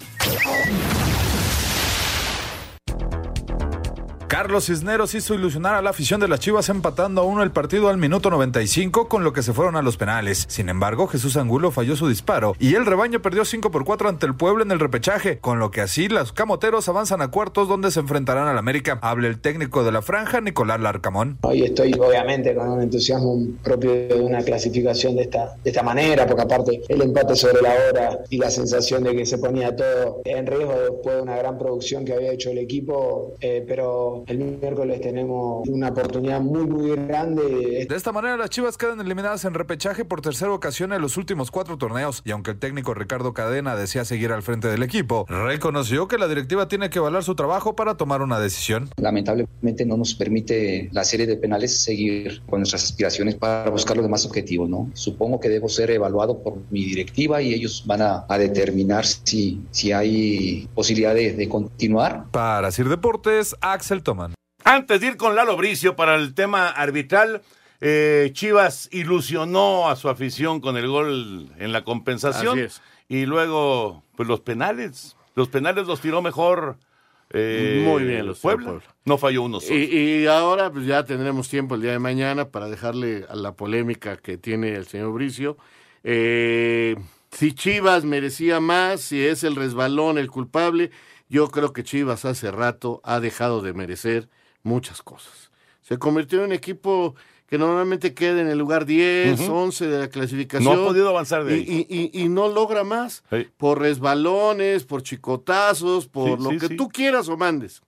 Carlos Cisneros hizo ilusionar a la afición de las Chivas empatando a uno el partido al minuto 95 con lo que se fueron a los penales. Sin embargo, Jesús Angulo falló su disparo y el rebaño perdió 5 por 4 ante el Pueblo en el repechaje, con lo que así los camoteros avanzan a cuartos donde se enfrentarán al América. Habla el técnico de la franja, Nicolás Larcamón. Hoy estoy obviamente con un entusiasmo propio de una clasificación de esta, de esta manera, porque aparte el empate sobre la hora y la sensación de que se ponía todo en riesgo después de una gran producción que había hecho el equipo, eh, pero el miércoles tenemos una oportunidad muy muy grande. De esta manera, las Chivas quedan eliminadas en repechaje por tercera ocasión en los últimos cuatro torneos. Y aunque el técnico Ricardo Cadena desea seguir al frente del equipo, reconoció que la directiva tiene que evaluar su trabajo para tomar una decisión. Lamentablemente no nos permite la serie de penales seguir con nuestras aspiraciones para buscar los demás objetivos, ¿no? Supongo que debo ser evaluado por mi directiva y ellos van a, a determinar si, si hay posibilidad de, de continuar. Para Sir Deportes, Axel Toman. Antes de ir con Lalo Bricio para el tema arbitral, eh, Chivas ilusionó a su afición con el gol en la compensación. Así es. Y luego, pues los penales. Los penales los tiró mejor. eh, Muy bien los Puebla. Puebla. No falló uno solo. Y, y ahora pues ya tendremos tiempo el día de mañana para dejarle a la polémica que tiene el señor Bricio. Eh, si Chivas merecía más, si es el resbalón el culpable, yo creo que Chivas hace rato ha dejado de merecer muchas cosas. Se convirtió en un equipo que normalmente queda en el lugar 10, Ujú. 11 de la clasificación. No ha podido avanzar de y, ahí. y- y- y no logra más por resbalones, por chicotazos, por Sí, lo sí, que tú quieras o mandes.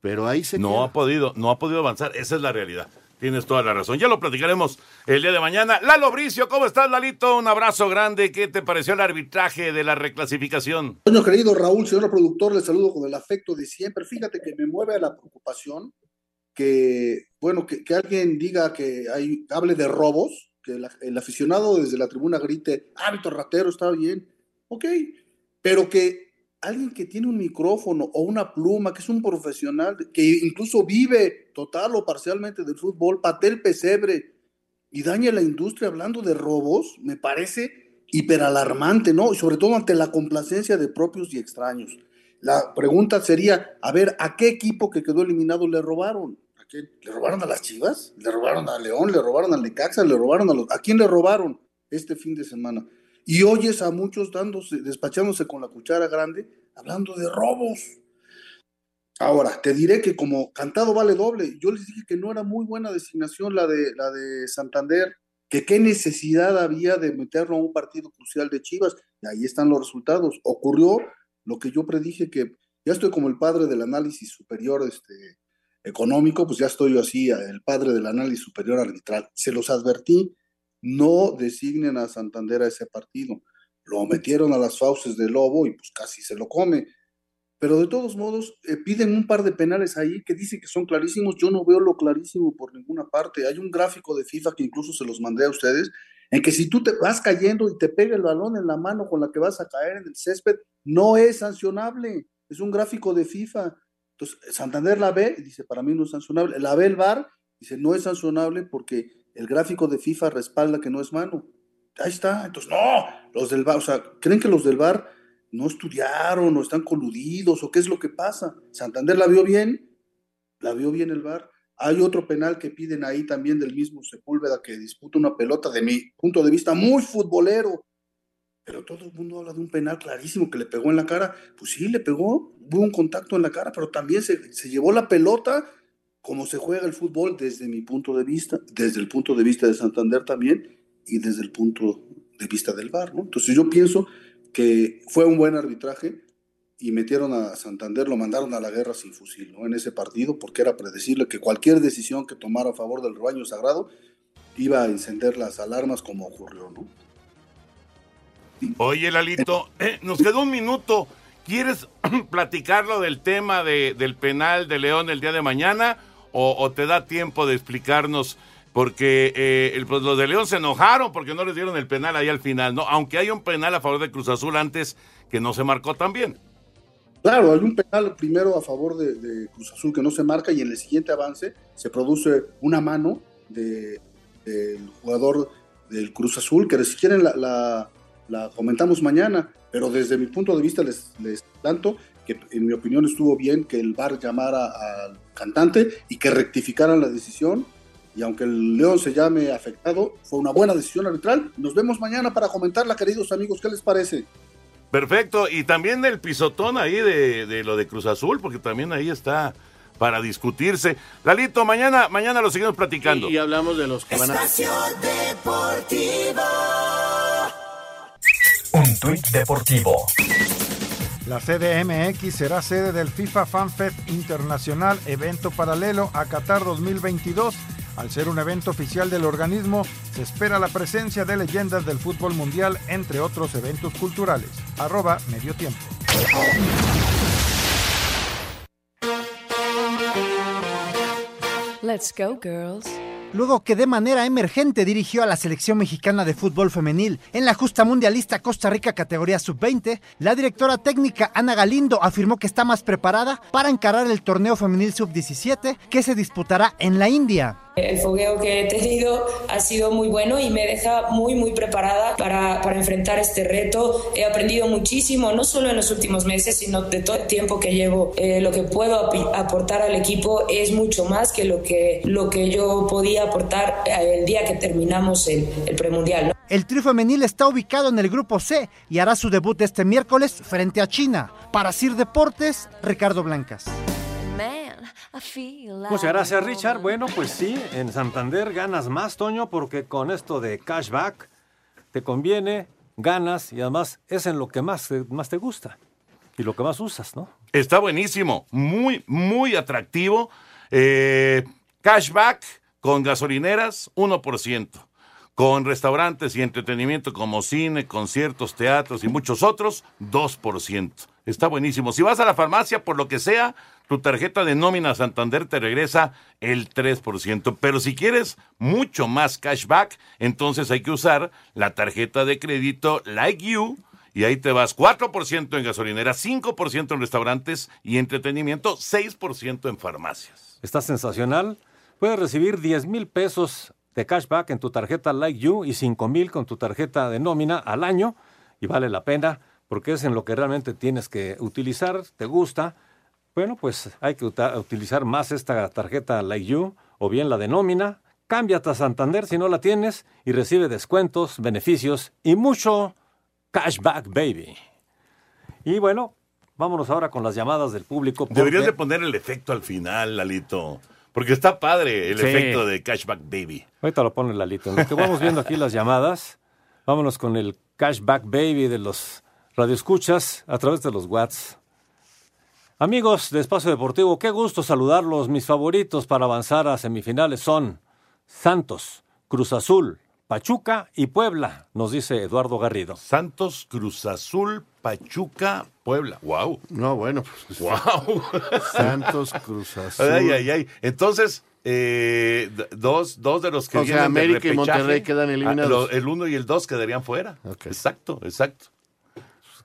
Pero ahí se No queda. ha podido, no ha podido avanzar. Esa es la realidad. Tienes toda la razón. Ya lo platicaremos el día de mañana. Lalo Bricio, ¿cómo estás, Lalito? Un abrazo grande. ¿Qué te pareció el arbitraje de la reclasificación? Bueno, querido Raúl, señor productor, le saludo con el afecto de siempre. Fíjate que me mueve a la preocupación que, bueno, que, alguien diga que hay, hable de robos, que el aficionado desde la tribuna grite, hábito ratero, está bien, ok, pero que alguien que tiene un micrófono o una pluma, que es un profesional, que incluso vive total o parcialmente del fútbol, patee el pesebre y dañe la industria hablando de robos, me parece hiperalarmante, ¿no? Y sobre todo ante la complacencia de propios y extraños. La pregunta sería, a ver, ¿a qué equipo que quedó eliminado le robaron? ¿Le robaron a las Chivas? ¿Le robaron a León? ¿Le robaron al Necaxa? ¿Le robaron a los... ¿A quién le robaron este fin de semana? Y oyes a muchos dándose, despachándose con la cuchara grande, hablando de robos. Ahora, te diré que como cantado vale doble, yo les dije que no era muy buena designación la de, la de Santander, que qué necesidad había de meterlo a un partido crucial de Chivas, y ahí están los resultados. Ocurrió lo que yo predije que ya estoy como el padre del análisis superior este, económico, pues ya estoy yo así, el padre del análisis superior arbitral. Se los advertí, no designen a Santander a ese partido. Lo metieron a las fauces de Lobo y pues casi se lo come. Pero de todos modos, eh, piden un par de penales ahí que dicen que son clarísimos. Yo no veo lo clarísimo por ninguna parte. Hay un gráfico de FIFA que incluso se los mandé a ustedes, en que si tú te vas cayendo y te pega el balón en la mano con la que vas a caer en el césped, no es sancionable. Es un gráfico de FIFA. Entonces, Santander la ve y dice, para mí no es sancionable. La ve el VAR, dice, no es sancionable porque el gráfico de FIFA respalda que no es mano. Ahí está. Entonces, no, los del VAR, o sea, ¿creen que los del VAR no estudiaron o están coludidos o qué es lo que pasa? Santander la vio bien, la vio bien el VAR. Hay otro penal que piden ahí también del mismo Sepúlveda que disputa una pelota de mi punto de vista muy futbolero. Pero todo el mundo habla de un penal clarísimo que le pegó en la cara. Pues sí, le pegó, hubo un contacto en la cara, pero también se, se llevó la pelota como se juega el fútbol desde mi punto de vista, desde el punto de vista de Santander también y desde el punto de vista del VAR, ¿no? Entonces yo pienso que fue un buen arbitraje y metieron a Santander, lo mandaron a la guerra sin fusil, ¿no? En ese partido, porque era predecible que cualquier decisión que tomara a favor del rebaño sagrado iba a encender las alarmas como ocurrió, ¿no? Oye, Lalito, eh, nos quedó un minuto. ¿Quieres platicarlo del tema de, del penal de León el día de mañana? ¿O, te da tiempo de explicarnos? Porque eh, pues, los de León se enojaron porque no les dieron el penal ahí al final, ¿no? Aunque hay un penal a favor de Cruz Azul antes que no se marcó también. Claro, hay un penal primero a favor de, de Cruz Azul que no se marca y en el siguiente avance se produce una mano de- del jugador del Cruz Azul, que si quieren la comentamos mañana, pero desde mi punto de vista les, les tanto que en mi opinión estuvo bien que el VAR llamara al cantante y que rectificaran la decisión. Y aunque el León se llame afectado, fue una buena decisión arbitral. Nos vemos mañana para comentarla, queridos amigos. ¿Qué les parece? Perfecto. Y también el pisotón ahí de, de lo de Cruz Azul, porque también ahí está para discutirse. Lalito, mañana, mañana lo seguimos platicando. Y hablamos de los que van a... Deportivo. Un tuit deportivo. La CDMX será sede del FIFA Fan Fest Internacional, evento paralelo a Qatar 2022. Al ser un evento oficial del organismo, se espera la presencia de leyendas del fútbol mundial, entre otros eventos culturales. Arroba medio tiempo. Let's go, girls. Luego que de manera emergente dirigió a la selección mexicana de fútbol femenil en la justa mundialista Costa Rica categoría sub-20, la directora técnica Ana Galindo afirmó que está más preparada para encarar el torneo femenil sub-17 que se disputará en la India. El fogueo que he tenido ha sido muy bueno y me deja muy, muy preparada para, para enfrentar este reto. He aprendido muchísimo, no solo en los últimos meses, sino de todo el tiempo que llevo. Eh, lo que puedo aportar al equipo es mucho más que lo que, lo que yo podía aportar eh, el día que terminamos el, el premundial. El trío femenil está ubicado en el grupo C y hará su debut este miércoles frente a China. Para Sir Deportes, Ricardo Blancas. Muchas gracias, Richard. Bueno, pues sí, en Santander ganas más, Toño, porque con esto de cashback te conviene, ganas y además es en lo que más, te- más te gusta y lo que más usas, ¿no? Está buenísimo, muy, muy atractivo. Eh, cashback, Con gasolineras, 1%. Con restaurantes y entretenimiento como cine, conciertos, teatros y muchos otros, 2%. Está buenísimo. Si vas a la farmacia, por lo que sea, tu tarjeta de nómina Santander te regresa el 3%. Pero si quieres mucho más cashback, entonces hay que usar la tarjeta de crédito Like You y ahí te vas 4% en gasolinera, 5% en restaurantes y entretenimiento, 6% en farmacias. Está sensacional. Puedes recibir 10 mil pesos de cashback en tu tarjeta Like You y 5 mil con tu tarjeta de nómina al año y vale la pena porque es en lo que realmente tienes que utilizar, te gusta. Bueno, pues hay que utilizar más esta tarjeta Like You o bien la de nómina. Cámbiate a Santander si no la tienes y recibe descuentos, beneficios y mucho Cashback Baby. Y bueno, vámonos ahora con las llamadas del público. Deberías de poner el efecto al final, Lalito. Porque está padre el efecto de Cashback Baby. Ahorita lo pone Lalito. En lo que vamos viendo aquí las llamadas, vámonos con el Cashback Baby de los radioescuchas a través de los Watts. Amigos de Espacio Deportivo, qué gusto saludarlos. Mis favoritos para avanzar a semifinales son Santos, Cruz Azul, Pachuca y Puebla, nos dice Eduardo Garrido. Santos, Cruz Azul, Pachuca, Puebla. ¡Wow! No, bueno. ¡Wow! Santos, Cruz Azul. Ay, ay, ay. Entonces, eh, dos, dos de los que o sea, América y Monterrey quedan ah, eliminados. el uno y el dos quedarían fuera. Exacto, exacto.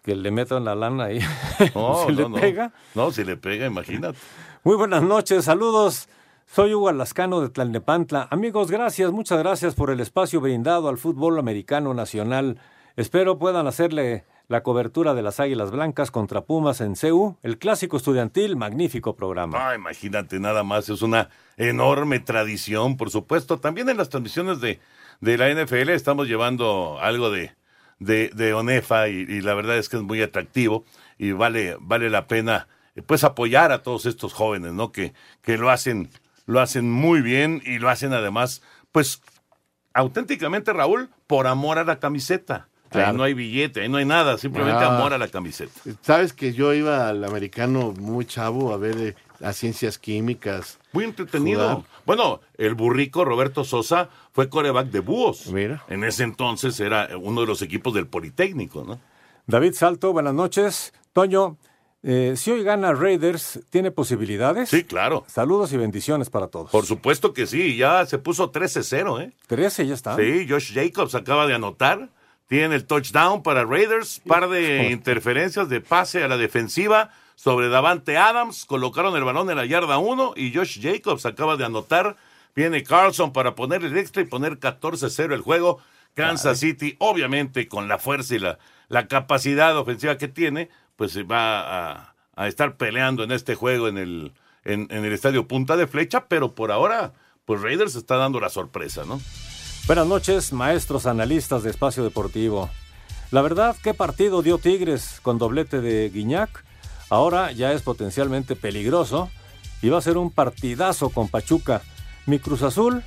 Que le metan la lana ahí. No, si no, le no. pega. No, si le pega, imagínate. Muy buenas noches, saludos. Soy Hugo Alascano de Tlalnepantla. Amigos, gracias, muchas gracias por el espacio brindado al fútbol americano nacional. Espero puedan hacerle la cobertura de las Águilas Blancas contra Pumas en CEU, el clásico estudiantil, magnífico programa. Ah, imagínate nada más, es una enorme tradición, por supuesto. También en las transmisiones de, de la NFL estamos llevando algo de, de, de ONEFA y, y la verdad es que es muy atractivo y vale, vale la pena eh, pues apoyar a todos estos jóvenes, ¿no? Que, que lo hacen, lo hacen muy bien y lo hacen además, pues auténticamente, Raúl, por amor a la camiseta. Ahí no hay billete, ahí no hay nada, simplemente Ah. amor a la camiseta. Sabes que yo iba al americano muy chavo a ver eh, las ciencias químicas. Muy entretenido. Jugar. Bueno, el burrico Roberto Sosa fue coreback de Búhos. Mira. En ese entonces era uno de los equipos del Politécnico, ¿no? David Salto, buenas noches. Toño, eh, si hoy gana Raiders, ¿tiene posibilidades? Sí, claro. Saludos y bendiciones para todos. Por supuesto que sí, ya se puso 13-0, ¿eh? 13 ya está. Sí, Josh Jacobs acaba de anotar. Tiene el touchdown para Raiders, par de interferencias de pase a la defensiva sobre Davante Adams. Colocaron el balón en la yarda 1 y Josh Jacobs acaba de anotar. Viene Carlson para poner el extra y poner 14-0 el juego. Kansas City, obviamente, con la fuerza y la, la capacidad ofensiva que tiene, pues se va a, a estar peleando en este juego en el, en, en el estadio Punta de Flecha, pero por ahora, pues Raiders está dando la sorpresa, ¿no? Buenas noches, maestros analistas de Espacio Deportivo. La verdad, ¿qué partido dio Tigres con doblete de Guiñac? Ahora ya es potencialmente peligroso y va a ser un partidazo con Pachuca. Mi Cruz Azul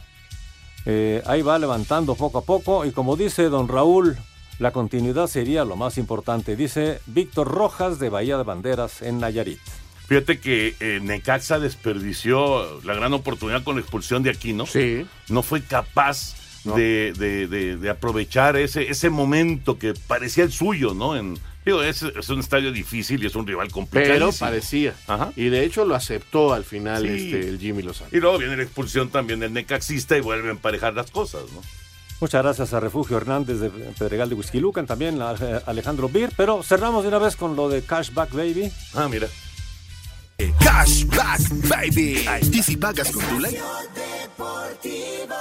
eh, ahí va levantando poco a poco y como dice don Raúl, la continuidad sería lo más importante, dice Víctor Rojas de Bahía de Banderas en Nayarit. Fíjate que eh, Necaxa desperdició la gran oportunidad con la expulsión de Aquino. Sí. No fue capaz No. de, de- de- de aprovechar ese, ese momento que parecía el suyo, ¿no? En, digo, es, es un estadio difícil y es un rival complicado. Pero parecía. Y de hecho lo aceptó al final Sí. este, el Jimmy Lozano. Y luego viene la expulsión también del Necaxista y vuelve a emparejar las cosas, ¿no? Muchas gracias a Refugio Hernández de Pedregal de Huizquilucan, también a eh, Alejandro Bir, pero cerramos de una vez con lo de Cashback Baby. Ah, mira. Cashback Baby. Y si pagas con tu ley. Deportivo.